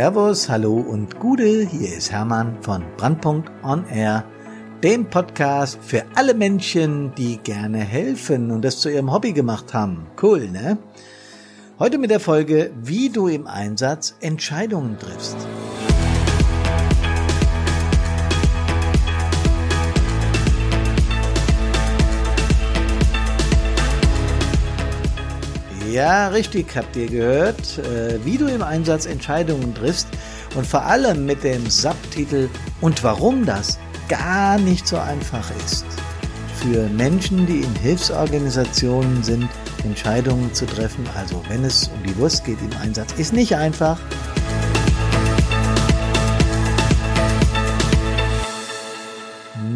Servus, hallo und Gude, hier ist Hermann von Brandpunkt On Air, dem Podcast für alle Menschen, die gerne helfen und das zu ihrem Hobby gemacht haben. Cool, ne? Heute mit der Folge, wie du im Einsatz Entscheidungen triffst. Ja, richtig, habt ihr gehört, äh, wie du im Einsatz Entscheidungen triffst und vor allem mit dem Subtitel und warum das gar nicht so einfach ist. Für Menschen, die in Hilfsorganisationen sind, Entscheidungen zu treffen, also wenn es um die Wurst geht im Einsatz, ist nicht einfach.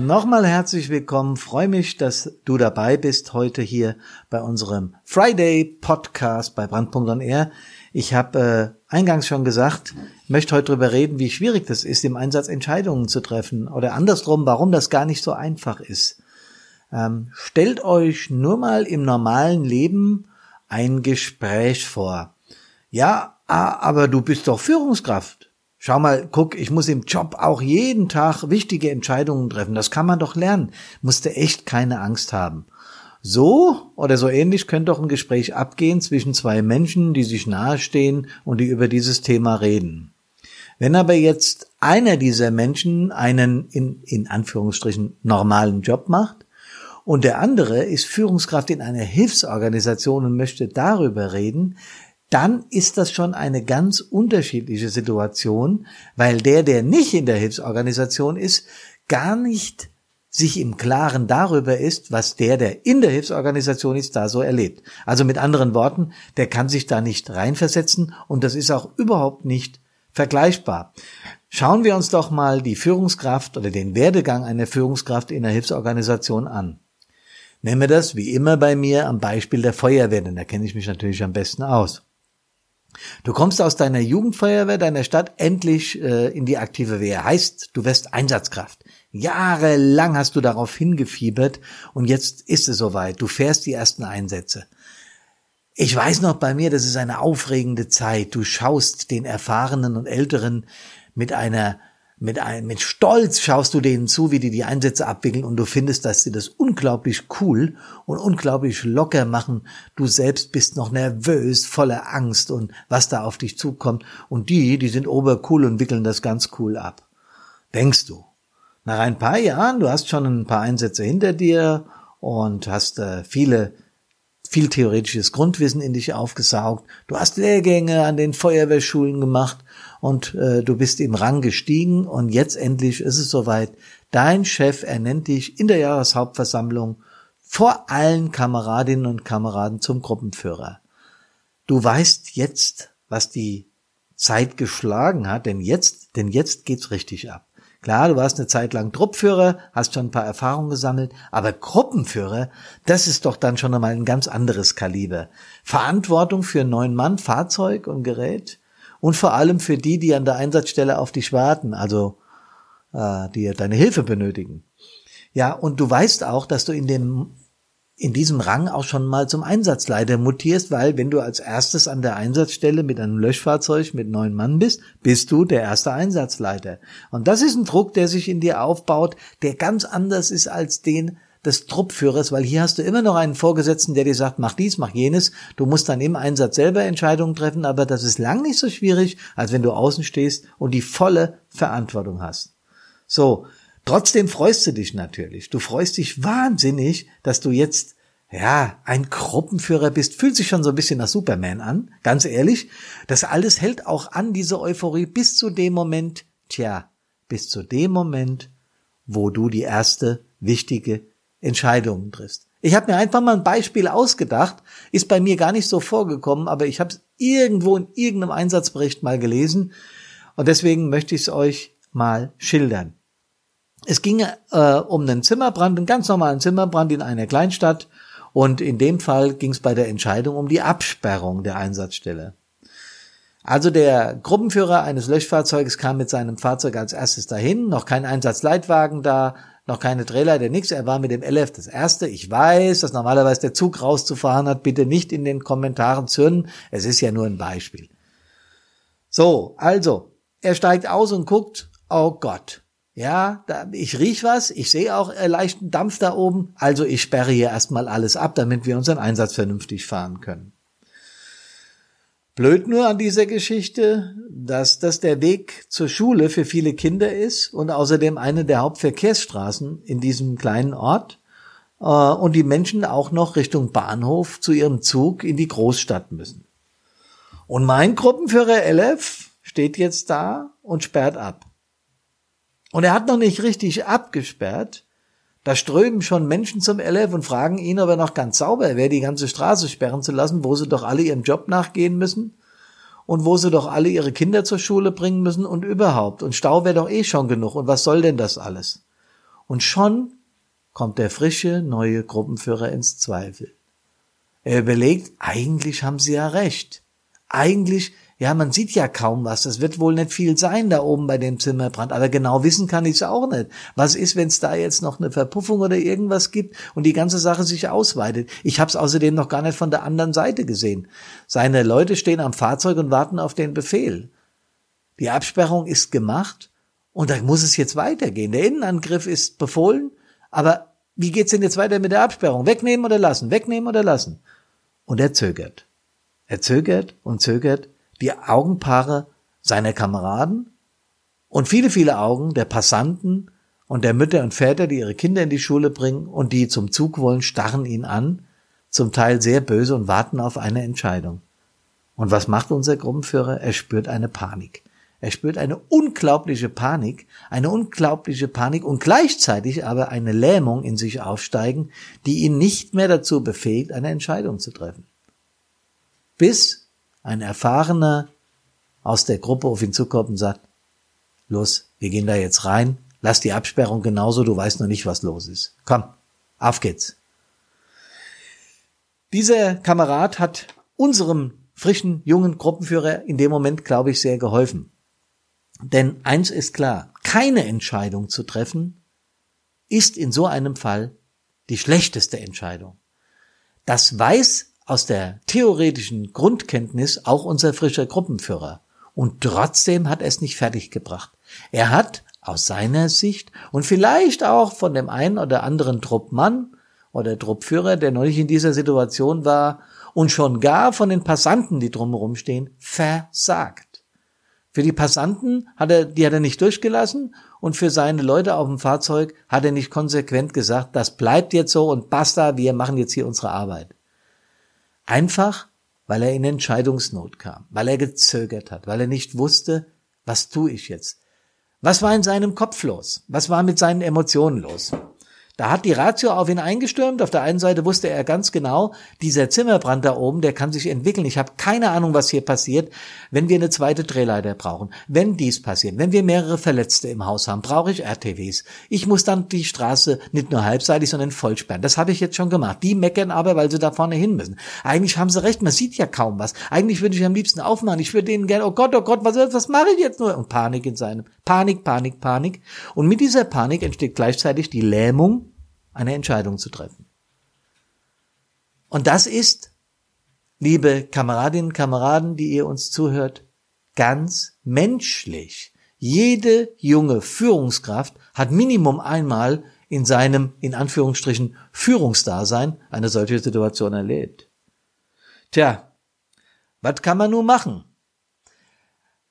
Nochmal herzlich willkommen. Freue mich, dass du dabei bist heute hier bei unserem Friday Podcast bei Brand.R. Ich habe äh, eingangs schon gesagt, möchte heute darüber reden, wie schwierig das ist, im Einsatz Entscheidungen zu treffen oder andersrum, warum das gar nicht so einfach ist. Ähm, stellt euch nur mal im normalen Leben ein Gespräch vor. Ja, aber du bist doch Führungskraft. Schau mal, guck, ich muss im Job auch jeden Tag wichtige Entscheidungen treffen. Das kann man doch lernen. Musste echt keine Angst haben. So oder so ähnlich könnte doch ein Gespräch abgehen zwischen zwei Menschen, die sich nahestehen und die über dieses Thema reden. Wenn aber jetzt einer dieser Menschen einen in, in Anführungsstrichen normalen Job macht und der andere ist Führungskraft in einer Hilfsorganisation und möchte darüber reden, dann ist das schon eine ganz unterschiedliche Situation, weil der, der nicht in der Hilfsorganisation ist, gar nicht sich im Klaren darüber ist, was der, der in der Hilfsorganisation ist, da so erlebt. Also mit anderen Worten, der kann sich da nicht reinversetzen und das ist auch überhaupt nicht vergleichbar. Schauen wir uns doch mal die Führungskraft oder den Werdegang einer Führungskraft in einer Hilfsorganisation an. Nehmen wir das wie immer bei mir am Beispiel der Feuerwehr, denn da kenne ich mich natürlich am besten aus. Du kommst aus deiner Jugendfeuerwehr deiner Stadt endlich äh, in die aktive Wehr. Heißt, du wirst Einsatzkraft. Jahrelang hast du darauf hingefiebert und jetzt ist es soweit. Du fährst die ersten Einsätze. Ich weiß noch bei mir, das ist eine aufregende Zeit. Du schaust den Erfahrenen und Älteren mit einer mit, ein, mit Stolz schaust du denen zu, wie die die Einsätze abwickeln und du findest, dass sie das unglaublich cool und unglaublich locker machen. Du selbst bist noch nervös, voller Angst und was da auf dich zukommt. Und die, die sind obercool und wickeln das ganz cool ab. Denkst du? Nach ein paar Jahren, du hast schon ein paar Einsätze hinter dir und hast äh, viele viel theoretisches Grundwissen in dich aufgesaugt. Du hast Lehrgänge an den Feuerwehrschulen gemacht und äh, du bist im Rang gestiegen und jetzt endlich ist es soweit. Dein Chef ernennt dich in der Jahreshauptversammlung vor allen Kameradinnen und Kameraden zum Gruppenführer. Du weißt jetzt, was die Zeit geschlagen hat, denn jetzt, denn jetzt geht's richtig ab. Klar, du warst eine Zeit lang Truppführer, hast schon ein paar Erfahrungen gesammelt, aber Gruppenführer, das ist doch dann schon einmal ein ganz anderes Kaliber. Verantwortung für neun Mann, Fahrzeug und Gerät und vor allem für die, die an der Einsatzstelle auf dich warten, also äh, die deine Hilfe benötigen. Ja, und du weißt auch, dass du in dem in diesem Rang auch schon mal zum Einsatzleiter mutierst, weil wenn du als erstes an der Einsatzstelle mit einem Löschfahrzeug mit neun Mann bist, bist du der erste Einsatzleiter. Und das ist ein Druck, der sich in dir aufbaut, der ganz anders ist als den des Truppführers, weil hier hast du immer noch einen Vorgesetzten, der dir sagt, mach dies, mach jenes. Du musst dann im Einsatz selber Entscheidungen treffen, aber das ist lang nicht so schwierig, als wenn du außen stehst und die volle Verantwortung hast. So, Trotzdem freust du dich natürlich. Du freust dich wahnsinnig, dass du jetzt ja, ein Gruppenführer bist, fühlt sich schon so ein bisschen nach Superman an, ganz ehrlich. Das alles hält auch an, diese Euphorie, bis zu dem Moment, tja, bis zu dem Moment, wo du die erste wichtige Entscheidung triffst. Ich habe mir einfach mal ein Beispiel ausgedacht, ist bei mir gar nicht so vorgekommen, aber ich habe es irgendwo in irgendeinem Einsatzbericht mal gelesen und deswegen möchte ich es euch mal schildern. Es ging äh, um einen Zimmerbrand, einen ganz normalen Zimmerbrand in einer Kleinstadt. Und in dem Fall ging es bei der Entscheidung um die Absperrung der Einsatzstelle. Also der Gruppenführer eines Löschfahrzeuges kam mit seinem Fahrzeug als erstes dahin, noch kein Einsatzleitwagen da, noch keine Drehleiter, nichts. Er war mit dem LF das erste. Ich weiß, dass normalerweise der Zug rauszufahren hat. Bitte nicht in den Kommentaren zürnen. Es ist ja nur ein Beispiel. So, also, er steigt aus und guckt, oh Gott, ja, da, ich riech was, ich sehe auch äh, leichten Dampf da oben, also ich sperre hier erstmal alles ab, damit wir unseren Einsatz vernünftig fahren können. Blöd nur an dieser Geschichte, dass das der Weg zur Schule für viele Kinder ist und außerdem eine der Hauptverkehrsstraßen in diesem kleinen Ort äh, und die Menschen auch noch Richtung Bahnhof zu ihrem Zug in die Großstadt müssen. Und mein Gruppenführer LF steht jetzt da und sperrt ab. Und er hat noch nicht richtig abgesperrt. Da strömen schon Menschen zum LF und fragen ihn, ob er noch ganz sauber wäre, die ganze Straße sperren zu lassen, wo sie doch alle ihrem Job nachgehen müssen und wo sie doch alle ihre Kinder zur Schule bringen müssen und überhaupt. Und Stau wäre doch eh schon genug. Und was soll denn das alles? Und schon kommt der frische neue Gruppenführer ins Zweifel. Er überlegt, eigentlich haben sie ja recht. Eigentlich ja, man sieht ja kaum was. Das wird wohl nicht viel sein da oben bei dem Zimmerbrand. Aber genau wissen kann ich es auch nicht. Was ist, wenn es da jetzt noch eine Verpuffung oder irgendwas gibt und die ganze Sache sich ausweitet? Ich habe es außerdem noch gar nicht von der anderen Seite gesehen. Seine Leute stehen am Fahrzeug und warten auf den Befehl. Die Absperrung ist gemacht und da muss es jetzt weitergehen. Der Innenangriff ist befohlen, aber wie geht's denn jetzt weiter mit der Absperrung? Wegnehmen oder lassen? Wegnehmen oder lassen? Und er zögert. Er zögert und zögert die Augenpaare seiner Kameraden und viele, viele Augen der Passanten und der Mütter und Väter, die ihre Kinder in die Schule bringen und die zum Zug wollen, starren ihn an, zum Teil sehr böse und warten auf eine Entscheidung. Und was macht unser Gruppenführer? Er spürt eine Panik. Er spürt eine unglaubliche Panik, eine unglaubliche Panik und gleichzeitig aber eine Lähmung in sich aufsteigen, die ihn nicht mehr dazu befähigt, eine Entscheidung zu treffen. Bis ein Erfahrener aus der Gruppe auf ihn zukommt und sagt, los, wir gehen da jetzt rein, lass die Absperrung genauso, du weißt noch nicht, was los ist. Komm, auf geht's. Dieser Kamerad hat unserem frischen, jungen Gruppenführer in dem Moment, glaube ich, sehr geholfen. Denn eins ist klar, keine Entscheidung zu treffen, ist in so einem Fall die schlechteste Entscheidung. Das weiß aus der theoretischen Grundkenntnis auch unser frischer Gruppenführer. Und trotzdem hat er es nicht fertiggebracht. Er hat aus seiner Sicht und vielleicht auch von dem einen oder anderen Truppmann oder Truppführer, der neulich in dieser Situation war, und schon gar von den Passanten, die drumherum stehen, versagt. Für die Passanten hat er, die hat er nicht durchgelassen und für seine Leute auf dem Fahrzeug hat er nicht konsequent gesagt, das bleibt jetzt so und basta, wir machen jetzt hier unsere Arbeit. Einfach, weil er in Entscheidungsnot kam, weil er gezögert hat, weil er nicht wusste, was tue ich jetzt? Was war in seinem Kopf los? Was war mit seinen Emotionen los? Da hat die Ratio auf ihn eingestürmt. Auf der einen Seite wusste er ganz genau, dieser Zimmerbrand da oben, der kann sich entwickeln. Ich habe keine Ahnung, was hier passiert, wenn wir eine zweite Drehleiter brauchen. Wenn dies passiert, wenn wir mehrere Verletzte im Haus haben, brauche ich RTWs. Ich muss dann die Straße nicht nur halbseitig, sondern voll sperren. Das habe ich jetzt schon gemacht. Die meckern aber, weil sie da vorne hin müssen. Eigentlich haben sie recht, man sieht ja kaum was. Eigentlich würde ich am liebsten aufmachen. Ich würde denen gerne, oh Gott, oh Gott, was, was mache ich jetzt nur? Und Panik in seinem. Panik, Panik, Panik. Und mit dieser Panik entsteht gleichzeitig die Lähmung eine Entscheidung zu treffen. Und das ist, liebe Kameradinnen Kameraden, die ihr uns zuhört, ganz menschlich. Jede junge Führungskraft hat Minimum einmal in seinem, in Anführungsstrichen, Führungsdasein eine solche Situation erlebt. Tja, was kann man nun machen?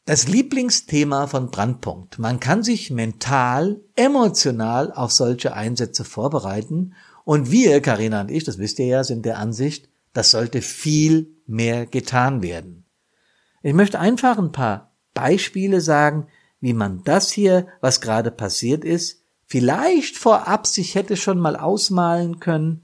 Das Lieblingsthema von Brandpunkt. Man kann sich mental, emotional auf solche Einsätze vorbereiten. Und wir, Karina und ich, das wisst ihr ja, sind der Ansicht, das sollte viel mehr getan werden. Ich möchte einfach ein paar Beispiele sagen, wie man das hier, was gerade passiert ist, vielleicht vorab sich hätte schon mal ausmalen können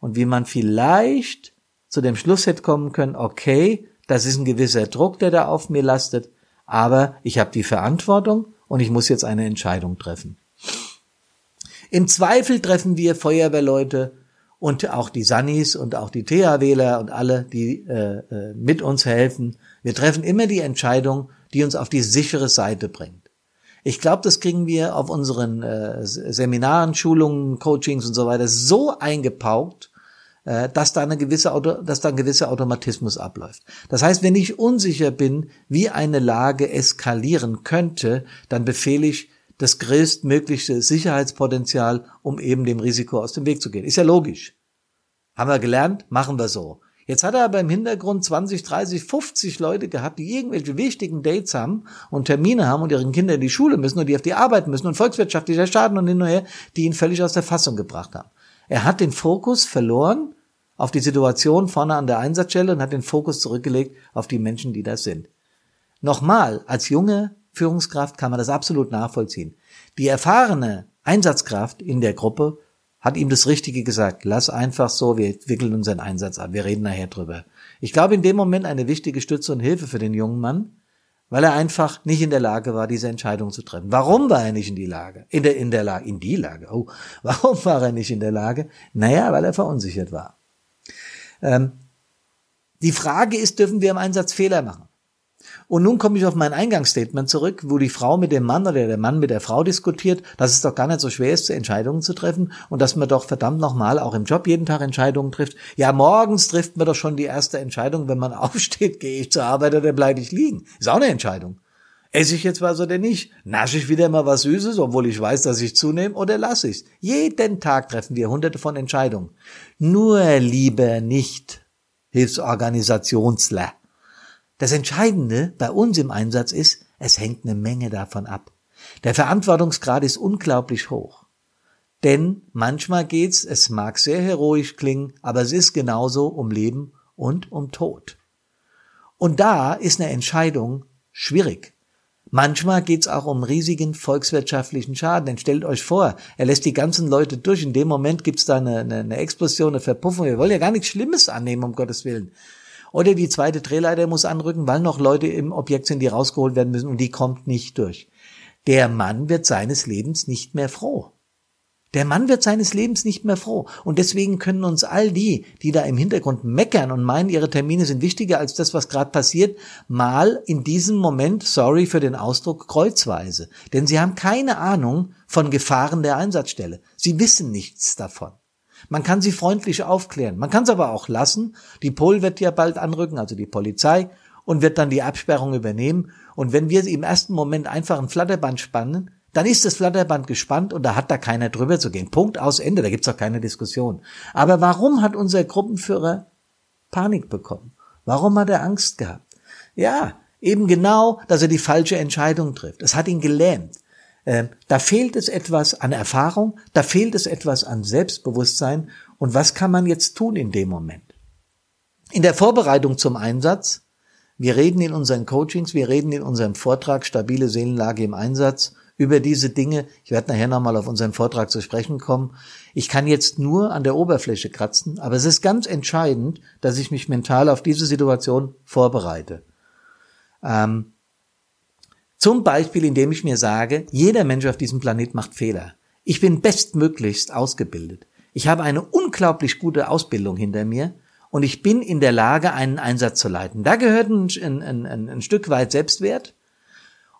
und wie man vielleicht zu dem Schluss hätte kommen können, okay, das ist ein gewisser Druck, der da auf mir lastet, aber ich habe die Verantwortung und ich muss jetzt eine Entscheidung treffen. Im Zweifel treffen wir Feuerwehrleute und auch die Sannis und auch die THWler und alle, die äh, äh, mit uns helfen. Wir treffen immer die Entscheidung, die uns auf die sichere Seite bringt. Ich glaube, das kriegen wir auf unseren äh, Seminaren, Schulungen, Coachings und so weiter so eingepaukt, äh, dass da eine gewisse dass da ein gewisser Automatismus abläuft. Das heißt, wenn ich unsicher bin, wie eine Lage eskalieren könnte, dann befehle ich das größtmögliche Sicherheitspotenzial, um eben dem Risiko aus dem Weg zu gehen. Ist ja logisch. Haben wir gelernt, machen wir so. Jetzt hat er aber im Hintergrund 20, 30, 50 Leute gehabt, die irgendwelche wichtigen Dates haben und Termine haben und ihren Kindern in die Schule müssen und die auf die Arbeit müssen und volkswirtschaftlicher Schaden und hin und her, die ihn völlig aus der Fassung gebracht haben. Er hat den Fokus verloren auf die Situation vorne an der Einsatzstelle und hat den Fokus zurückgelegt auf die Menschen, die da sind. Nochmal, als junge Führungskraft kann man das absolut nachvollziehen. Die erfahrene Einsatzkraft in der Gruppe hat ihm das Richtige gesagt. Lass einfach so, wir wickeln unseren Einsatz ab, wir reden nachher drüber. Ich glaube, in dem Moment eine wichtige Stütze und Hilfe für den jungen Mann, weil er einfach nicht in der Lage war, diese Entscheidung zu treffen. Warum war er nicht in die Lage? In der, in der Lage, in die Lage. Oh, warum war er nicht in der Lage? Naja, weil er verunsichert war. Ähm, die Frage ist, dürfen wir im Einsatz Fehler machen? Und nun komme ich auf mein Eingangsstatement zurück, wo die Frau mit dem Mann oder der Mann mit der Frau diskutiert, dass es doch gar nicht so schwer ist, Entscheidungen zu treffen und dass man doch verdammt nochmal auch im Job jeden Tag Entscheidungen trifft. Ja, morgens trifft man doch schon die erste Entscheidung, wenn man aufsteht, gehe ich zur Arbeit oder bleibe ich liegen. Ist auch eine Entscheidung. Esse ich jetzt was oder nicht? Nasche ich wieder mal was Süßes, obwohl ich weiß, dass ich zunehme, oder lasse ich's? Jeden Tag treffen wir hunderte von Entscheidungen. Nur lieber nicht Hilfsorganisationsler das Entscheidende bei uns im Einsatz ist, es hängt eine Menge davon ab. Der Verantwortungsgrad ist unglaublich hoch. Denn manchmal geht's, es mag sehr heroisch klingen, aber es ist genauso um Leben und um Tod. Und da ist eine Entscheidung schwierig. Manchmal geht's auch um riesigen volkswirtschaftlichen Schaden. Denn stellt euch vor, er lässt die ganzen Leute durch. In dem Moment gibt's da eine, eine, eine Explosion, eine Verpuffung. Wir wollen ja gar nichts Schlimmes annehmen, um Gottes Willen. Oder die zweite Drehleiter muss anrücken, weil noch Leute im Objekt sind, die rausgeholt werden müssen und die kommt nicht durch. Der Mann wird seines Lebens nicht mehr froh. Der Mann wird seines Lebens nicht mehr froh. Und deswegen können uns all die, die da im Hintergrund meckern und meinen, ihre Termine sind wichtiger als das, was gerade passiert, mal in diesem Moment, sorry für den Ausdruck, kreuzweise. Denn sie haben keine Ahnung von Gefahren der Einsatzstelle. Sie wissen nichts davon. Man kann sie freundlich aufklären. Man kann es aber auch lassen. Die Pol wird ja bald anrücken, also die Polizei, und wird dann die Absperrung übernehmen. Und wenn wir im ersten Moment einfach ein Flatterband spannen, dann ist das Flatterband gespannt und da hat da keiner drüber zu gehen. Punkt aus Ende, da gibt's auch keine Diskussion. Aber warum hat unser Gruppenführer Panik bekommen? Warum hat er Angst gehabt? Ja, eben genau, dass er die falsche Entscheidung trifft. Es hat ihn gelähmt. Ähm, da fehlt es etwas an Erfahrung, da fehlt es etwas an Selbstbewusstsein. Und was kann man jetzt tun in dem Moment? In der Vorbereitung zum Einsatz, wir reden in unseren Coachings, wir reden in unserem Vortrag Stabile Seelenlage im Einsatz über diese Dinge. Ich werde nachher nochmal auf unseren Vortrag zu sprechen kommen. Ich kann jetzt nur an der Oberfläche kratzen, aber es ist ganz entscheidend, dass ich mich mental auf diese Situation vorbereite. Ähm, zum Beispiel, indem ich mir sage, jeder Mensch auf diesem Planet macht Fehler. Ich bin bestmöglichst ausgebildet. Ich habe eine unglaublich gute Ausbildung hinter mir und ich bin in der Lage, einen Einsatz zu leiten. Da gehört ein, ein, ein, ein Stück weit Selbstwert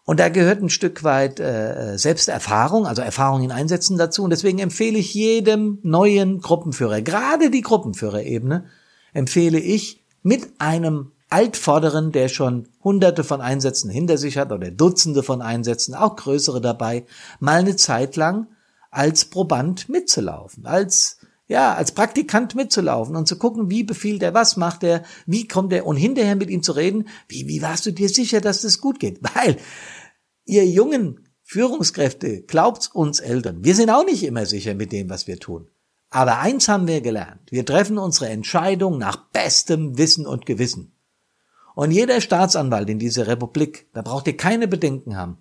und da gehört ein Stück weit äh, Selbsterfahrung, also Erfahrung in Einsätzen dazu. Und deswegen empfehle ich jedem neuen Gruppenführer, gerade die Gruppenführerebene, empfehle ich mit einem Altvorderen, der schon hunderte von Einsätzen hinter sich hat oder Dutzende von Einsätzen, auch größere dabei, mal eine Zeit lang als Proband mitzulaufen, als ja, als Praktikant mitzulaufen und zu gucken, wie befiehlt er, was macht er, wie kommt er und hinterher mit ihm zu reden, wie, wie warst du dir sicher, dass das gut geht? Weil ihr jungen Führungskräfte, glaubt's uns Eltern, wir sind auch nicht immer sicher mit dem, was wir tun. Aber eins haben wir gelernt. Wir treffen unsere Entscheidung nach bestem Wissen und Gewissen. Und jeder Staatsanwalt in dieser Republik, da braucht ihr keine Bedenken haben,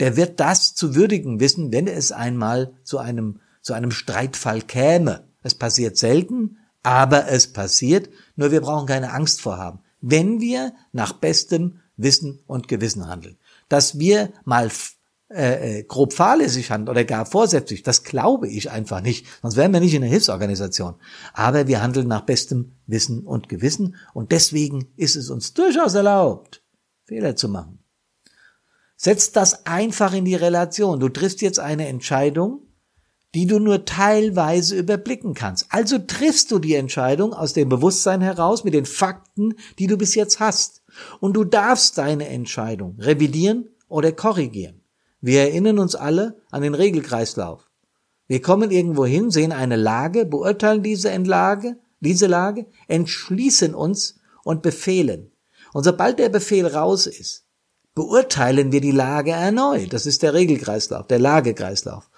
der wird das zu würdigen wissen, wenn es einmal zu einem, zu einem Streitfall käme. Es passiert selten, aber es passiert, nur wir brauchen keine Angst vorhaben, wenn wir nach bestem Wissen und Gewissen handeln. Dass wir mal äh, äh, grob fahrlässig handeln oder gar vorsätzlich, das glaube ich einfach nicht. Sonst wären wir nicht in einer Hilfsorganisation. Aber wir handeln nach bestem Wissen und Gewissen und deswegen ist es uns durchaus erlaubt, Fehler zu machen. Setzt das einfach in die Relation. Du triffst jetzt eine Entscheidung, die du nur teilweise überblicken kannst. Also triffst du die Entscheidung aus dem Bewusstsein heraus mit den Fakten, die du bis jetzt hast. Und du darfst deine Entscheidung revidieren oder korrigieren. Wir erinnern uns alle an den Regelkreislauf. Wir kommen irgendwo hin, sehen eine Lage, beurteilen diese Entlage, diese Lage, entschließen uns und befehlen. Und sobald der Befehl raus ist, beurteilen wir die Lage erneut. Das ist der Regelkreislauf, der Lagekreislauf.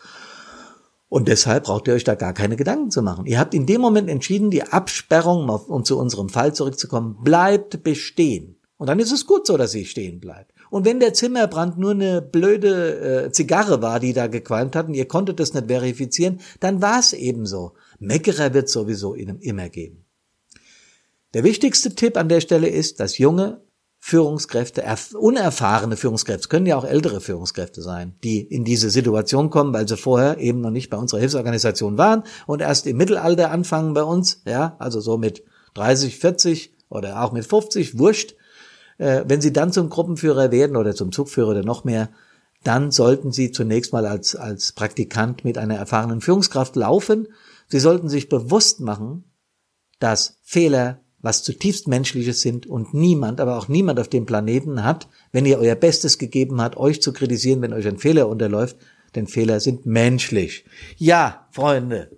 Und deshalb braucht ihr euch da gar keine Gedanken zu machen. Ihr habt in dem Moment entschieden, die Absperrung, um zu unserem Fall zurückzukommen, bleibt bestehen. Und dann ist es gut so, dass sie stehen bleibt. Und wenn der Zimmerbrand nur eine blöde äh, Zigarre war, die da gequalmt hat und ihr konntet das nicht verifizieren, dann war es eben so. Meckerer wird sowieso immer geben. Der wichtigste Tipp an der Stelle ist, dass junge Führungskräfte, unerfahrene Führungskräfte, können ja auch ältere Führungskräfte sein, die in diese Situation kommen, weil sie vorher eben noch nicht bei unserer Hilfsorganisation waren und erst im Mittelalter anfangen bei uns, ja, also so mit 30, 40 oder auch mit 50, wurscht. Äh, wenn sie dann zum Gruppenführer werden oder zum Zugführer oder noch mehr, dann sollten sie zunächst mal als, als Praktikant mit einer erfahrenen Führungskraft laufen. Sie sollten sich bewusst machen, dass Fehler was zutiefst Menschliches sind und niemand, aber auch niemand auf dem Planeten hat, wenn ihr euer Bestes gegeben habt, euch zu kritisieren, wenn euch ein Fehler unterläuft, denn Fehler sind menschlich. Ja, Freunde,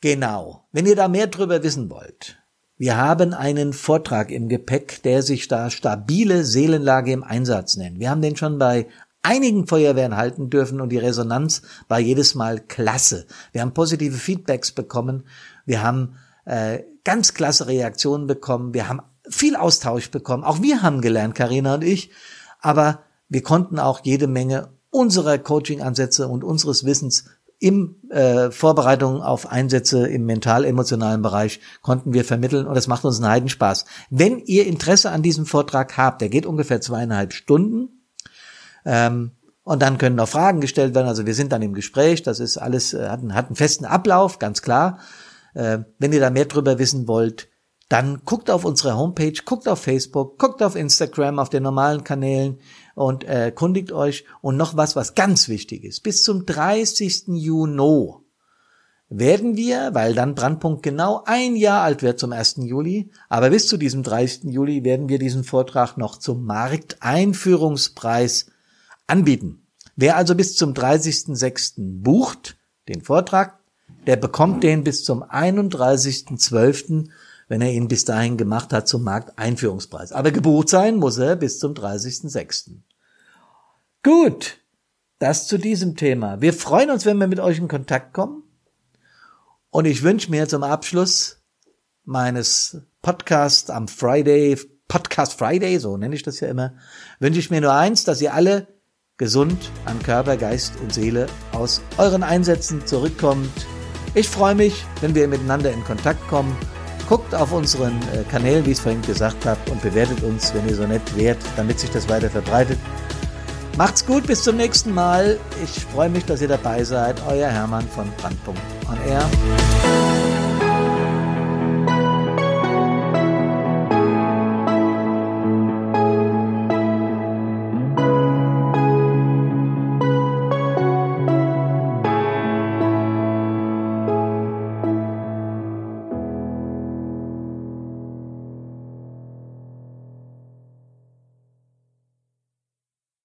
genau. Wenn ihr da mehr drüber wissen wollt, wir haben einen Vortrag im Gepäck, der sich da stabile Seelenlage im Einsatz nennt. Wir haben den schon bei einigen Feuerwehren halten dürfen und die Resonanz war jedes Mal klasse. Wir haben positive Feedbacks bekommen. Wir haben äh, ganz klasse Reaktionen bekommen. Wir haben viel Austausch bekommen. Auch wir haben gelernt, Karina und ich. Aber wir konnten auch jede Menge unserer Coaching-Ansätze und unseres Wissens im äh, Vorbereitung auf Einsätze im mental-emotionalen Bereich konnten wir vermitteln und es macht uns einen Heidenspaß. Wenn ihr Interesse an diesem Vortrag habt, der geht ungefähr zweieinhalb Stunden ähm, und dann können noch Fragen gestellt werden. Also wir sind dann im Gespräch, das ist alles, äh, hat, einen, hat einen festen Ablauf, ganz klar. Äh, wenn ihr da mehr drüber wissen wollt, dann guckt auf unsere Homepage, guckt auf Facebook, guckt auf Instagram, auf den normalen Kanälen und äh, kundigt euch. Und noch was, was ganz wichtig ist. Bis zum 30. Juni werden wir, weil dann Brandpunkt genau ein Jahr alt wird zum 1. Juli, aber bis zu diesem 30. Juli werden wir diesen Vortrag noch zum Markteinführungspreis anbieten. Wer also bis zum 30.06. bucht, den Vortrag, der bekommt den bis zum 31.12., wenn er ihn bis dahin gemacht hat, zum Markteinführungspreis. Aber gebucht sein muss er bis zum 30.06. Gut, das zu diesem Thema. Wir freuen uns, wenn wir mit euch in Kontakt kommen. Und ich wünsche mir zum Abschluss meines Podcasts am Friday, Podcast Friday, so nenne ich das ja immer, wünsche ich mir nur eins, dass ihr alle gesund an Körper, Geist und Seele aus euren Einsätzen zurückkommt ich freue mich, wenn wir miteinander in Kontakt kommen. Guckt auf unseren äh, Kanälen, wie ich es vorhin gesagt habe, und bewertet uns, wenn ihr so nett wärt, damit sich das weiter verbreitet. Macht's gut, bis zum nächsten Mal. Ich freue mich, dass ihr dabei seid. Euer Hermann von Brandpunkt on Air.